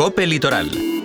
Cope Litoral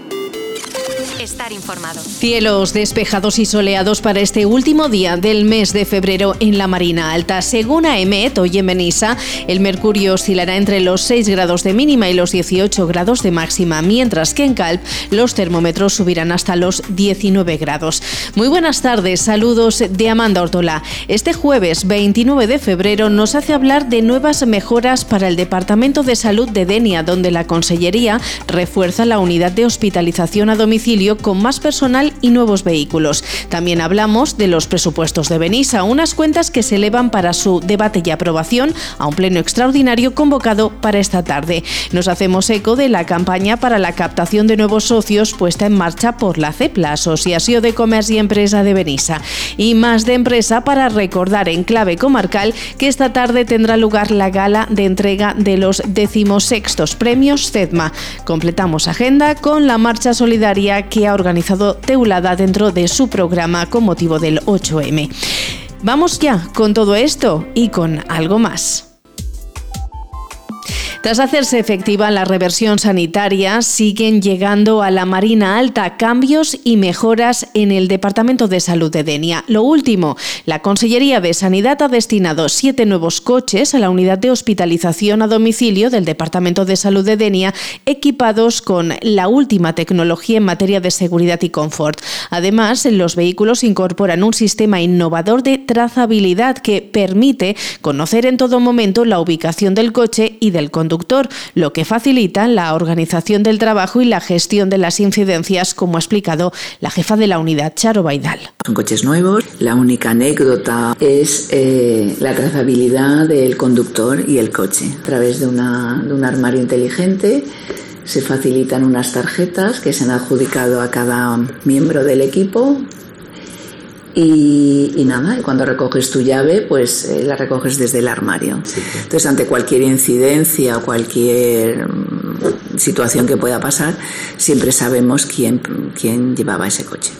estar informado. Cielos despejados y soleados para este último día del mes de febrero en la Marina Alta. Según AEMET, hoy en Benissa, el mercurio oscilará entre los 6 grados de mínima y los 18 grados de máxima, mientras que en Calp los termómetros subirán hasta los 19 grados. Muy buenas tardes, saludos de Amanda Ortola. Este jueves 29 de febrero nos hace hablar de nuevas mejoras para el Departamento de Salud de Denia, donde la Consellería refuerza la unidad de hospitalización a domicilio con más personal y nuevos vehículos. También hablamos de los presupuestos de Benissa, unas cuentas que se elevan para su debate y aprobación a un pleno extraordinario convocado para esta tarde. Nos hacemos eco de la campaña para la captación de nuevos socios puesta en marcha por la CEPLA, Asociación de Comercio y Empresa de Benissa. Y más de empresa para recordar en clave comarcal que esta tarde tendrá lugar la gala de entrega de los decimosextos premios CEDMA. Completamos agenda con la marcha solidaria que ha organizado Teulada dentro de su programa con motivo del 8M. Vamos ya con todo esto y con algo más. Tras hacerse efectiva la reversión sanitaria, siguen llegando a la Marina Alta cambios y mejoras en el Departamento de Salud de Denia. Lo último, la Consellería de Sanidad ha destinado siete nuevos coches a la unidad de hospitalización a domicilio del Departamento de Salud de Denia, equipados con la última tecnología en materia de seguridad y confort. Además, los vehículos incorporan un sistema innovador de trazabilidad que permite conocer en todo momento la ubicación del coche y del conductor lo que facilita la organización del trabajo y la gestión de las incidencias, como ha explicado la jefa de la unidad, Charo Baidal. Son coches nuevos. La única anécdota es eh, la trazabilidad del conductor y el coche a través de, una, de un armario inteligente se facilitan unas tarjetas que se han adjudicado a cada miembro del equipo y, nada, y cuando recoges tu llave, pues eh, la recoges desde el armario. Entonces, ante cualquier incidencia o cualquier mm, situación que pueda pasar, siempre sabemos quién, quién llevaba ese coche.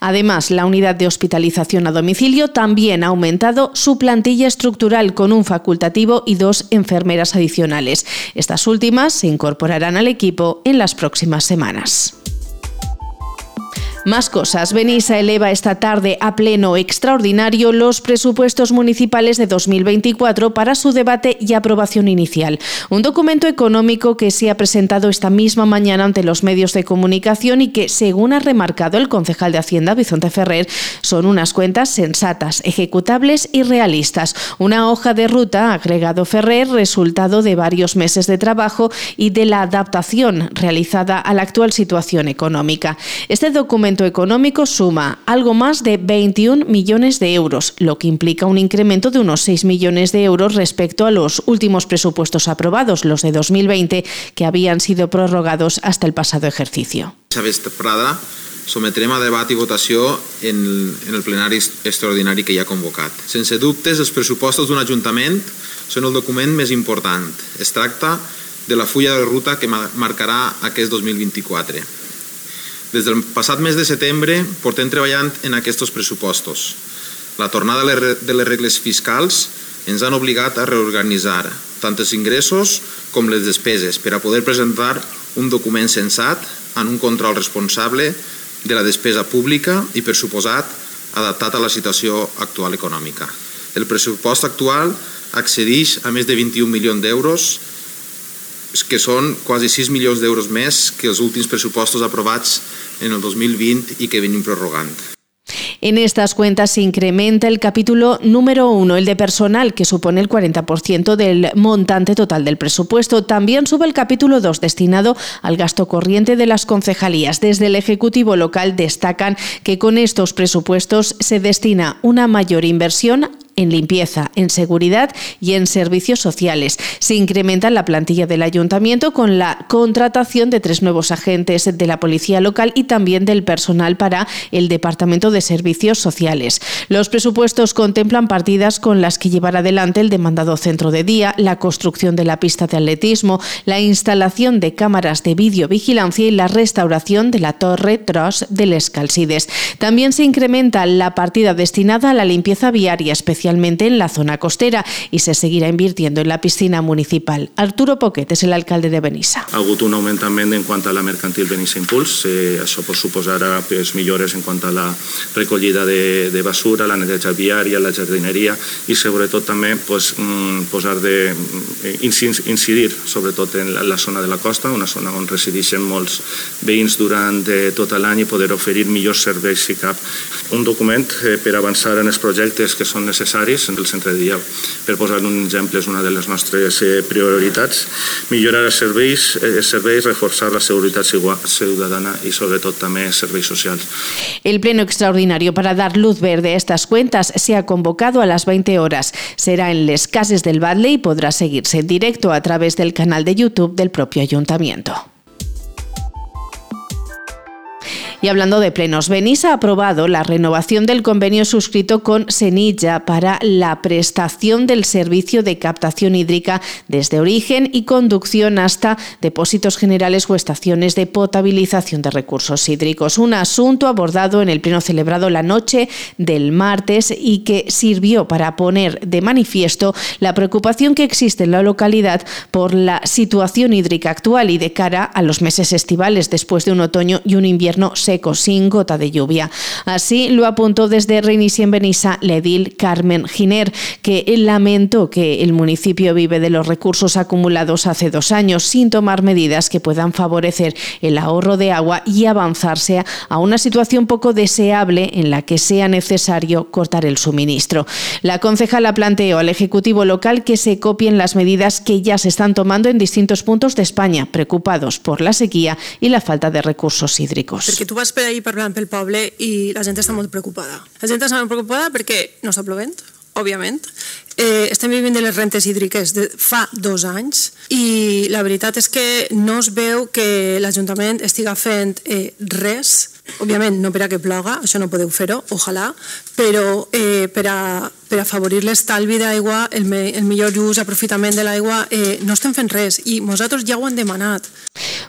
Además, la unidad de hospitalización a domicilio también ha aumentado su plantilla estructural con un facultativo y dos enfermeras adicionales. Estas últimas se incorporarán al equipo en las próximas semanas. Más cosas. Benissa eleva esta tarde a pleno extraordinario los presupuestos municipales de 2024 para su debate y aprobación inicial. Un documento económico que se ha presentado esta misma mañana ante los medios de comunicación y que, según ha remarcado el concejal de Hacienda, Vicente Ferrer, son unas cuentas sensatas, ejecutables y realistas. Una hoja de ruta, agregado Ferrer, resultado de varios meses de trabajo y de la adaptación realizada a la actual situación económica. Este documento económico suma algo más de 21 millones de euros, lo que implica un incremento de unos 6 millones de euros respecto a los últimos presupuestos aprobados, los de 2020, que habían sido prorrogados hasta el pasado ejercicio. Prada sometrem a debat i votació en, en el plenari extraordinari que hi ha convocat. Sense dubtes, els pressupostos d'un ajuntament són el document més important. Es tracta de la fulla de ruta que marcarà aquest 2024. Des del passat mes de setembre portem treballant en aquests pressupostos. La tornada de les regles fiscals ens han obligat a reorganitzar tant els ingressos com les despeses per a poder presentar un document sensat en un control responsable de la despesa pública i, per suposat, adaptat a la situació actual econòmica. El pressupost actual accedeix a més de 21 milions d'euros que són quasi 6 milions d'euros més que els últims pressupostos aprovats en el 2020 y que venim prorrogant. En estas cuentas se incrementa el capítulo número uno, el de personal, que supone el 40% del montante total del presupuesto. También sube el capítulo 2, destinado al gasto corriente de las concejalías. Desde el Ejecutivo local destacan que con estos presupuestos se destina una mayor inversión en limpieza, en seguridad y en servicios sociales. Se incrementa la plantilla del ayuntamiento con la contratación de tres nuevos agentes de la policía local y también del personal para el Departamento de Servicios Sociales. Los presupuestos contemplan partidas con las que llevar adelante el demandado centro de día, la construcción de la pista de atletismo, la instalación de cámaras de videovigilancia y la restauración de la torre Tros del Escalcides. También se incrementa la partida destinada a la limpieza viaria especial especialmente en la zona costera, y se seguirá invirtiendo en la piscina municipal. Arturo Poquet el alcalde de Benissa. Ha hagut un augment en quant a la mercantil Benissa Impuls. Eh, això pot suposar pues, millores en quant a la recollida de, de basura, la neteja viària, la jardineria i sobretot també pues, mm, posar de eh, incidir sobretot en la, la zona de la costa, una zona on resideixen molts veïns durant eh, tot l'any i poder oferir millors serveis si cap. Un document eh, per avançar en els projectes que són necessaris en el centre de dia. Per posar un exemple, és una de les nostres eh, prioritats. Millorar els serveis, eh, els serveis, reforçar la seguretat ciudadana y sobre todo también servicios sociales. El pleno extraordinario para dar luz verde a estas cuentas se ha convocado a las 20 horas. Será en Les Cases del Badle y podrá seguirse en directo a través del canal de YouTube del propio ayuntamiento. Y hablando de plenos, Benissa ha aprobado la renovación del convenio suscrito con Senilla para la prestación del servicio de captación hídrica desde origen y conducción hasta depósitos generales o estaciones de potabilización de recursos hídricos. Un asunto abordado en el pleno celebrado la noche del martes y que sirvió para poner de manifiesto la preocupación que existe en la localidad por la situación hídrica actual y de cara a los meses estivales después de un otoño y un invierno seco sin gota de lluvia. Así lo apuntó desde Reinici en Benissa la edil Carmen Giner, que lamentó que el municipio vive de los recursos acumulados hace dos años sin tomar medidas que puedan favorecer el ahorro de agua y avanzarse a una situación poco deseable en la que sea necesario cortar el suministro. La concejala planteó al Ejecutivo local que se copien las medidas que ya se están tomando en distintos puntos de España, preocupados por la sequía y la falta de recursos hídricos. Vas per ahir parlant pel poble i la gent està molt preocupada. La gent està molt preocupada perquè no està plovent, òbviament. Eh, estem vivint de les rentes hídriques de fa dos anys i la veritat és que no es veu que l'Ajuntament estiga fent eh, res òbviament no per a que ploga, això no podeu fer-ho, ojalà, però eh, per, a, per a favorir l'estalvi d'aigua, el, me, el millor ús, aprofitament de l'aigua, eh, no estem fent res i nosaltres ja ho hem demanat.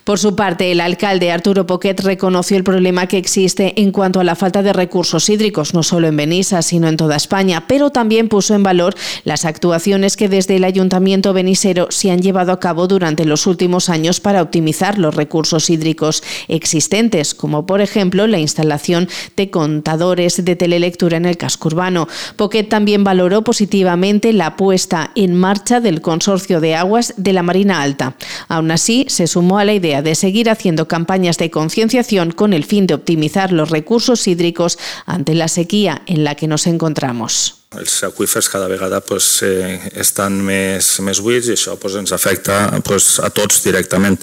Por su parte, el alcalde Arturo Poquet reconoció el problema que existe en cuanto a la falta de recursos hídricos, no solo en Benissa, sino en toda España, pero también puso en valor las actuaciones que desde el Ayuntamiento benisero se han llevado a cabo durante los últimos años para optimizar los recursos hídricos existentes, como por ejemplo la instalación de contadores de telelectura en el casco urbano. Poquet también valoró positivamente la puesta en marcha del Consorcio de Aguas de la Marina Alta. Aún así, se sumó a la idea de seguir haciendo campañas de concienciación con el fin de optimizar los recursos hídricos ante la sequía en la que nos encontramos. Els aqüífers cada vegada pues, eh, estan més, més buits i això pues, ens afecta pues, a tots directament.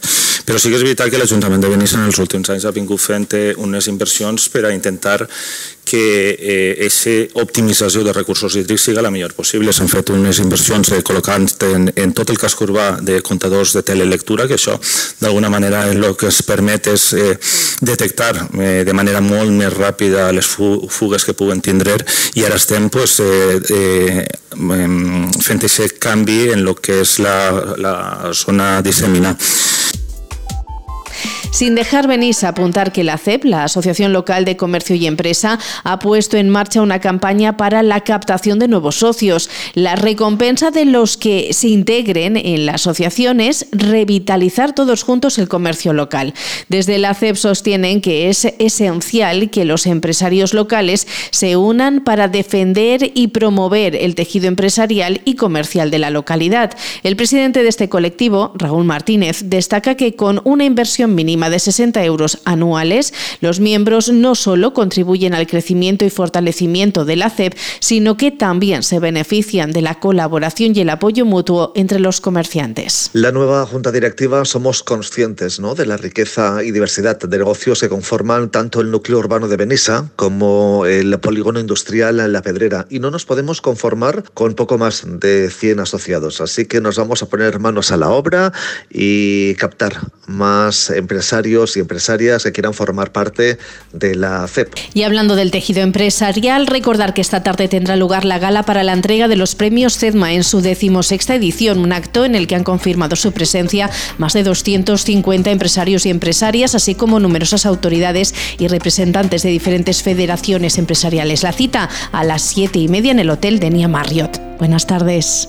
Però sí que és veritat que l'Ajuntament de Benissa en els últims anys ha vingut fent eh, unes inversions per a intentar que eh, optimització de recursos hídrics siga la millor possible. S'han fet unes inversions eh, col·locant en, en tot el casc urbà de comptadors de telelectura, que això d'alguna manera el que es permet és eh, detectar eh, de manera molt més ràpida les fugues que puguen tindre i ara estem pues, eh, eh, fent aquest canvi en el que és la, la zona disseminada. Sin dejar venirse a apuntar que la CEP, la Asociación Local de Comercio y Empresa, ha puesto en marcha una campaña para la captación de nuevos socios. La recompensa de los que se integren en la asociación es revitalizar todos juntos el comercio local. Desde la CEP sostienen que es esencial que los empresarios locales se unan para defender y promover el tejido empresarial y comercial de la localidad. El presidente de este colectivo, Raúl Martínez, destaca que con una inversión mínima de 60 euros anuales, los miembros no solo contribuyen al crecimiento y fortalecimiento de la CEP, sino que también se benefician de la colaboración y el apoyo mutuo entre los comerciantes. La nueva Junta Directiva somos conscientes ¿no? de la riqueza y diversidad de negocios que conforman tanto el núcleo urbano de Benissa como el polígono industrial La Pedrera y no nos podemos conformar con poco más de 100 asociados. Así que nos vamos a poner manos a la obra y captar más empresarios empresarios y empresarias que quieran formar parte de la CEP. Y hablando del tejido empresarial, recordar que esta tarde tendrá lugar la gala para la entrega de los premios CEDMA en su decimosexta edición, un acto en el que han confirmado su presencia más de 250 empresarios y empresarias, así como numerosas autoridades y representantes de diferentes federaciones empresariales. La cita a las siete y media en el Hotel Denia Marriott. Buenas tardes.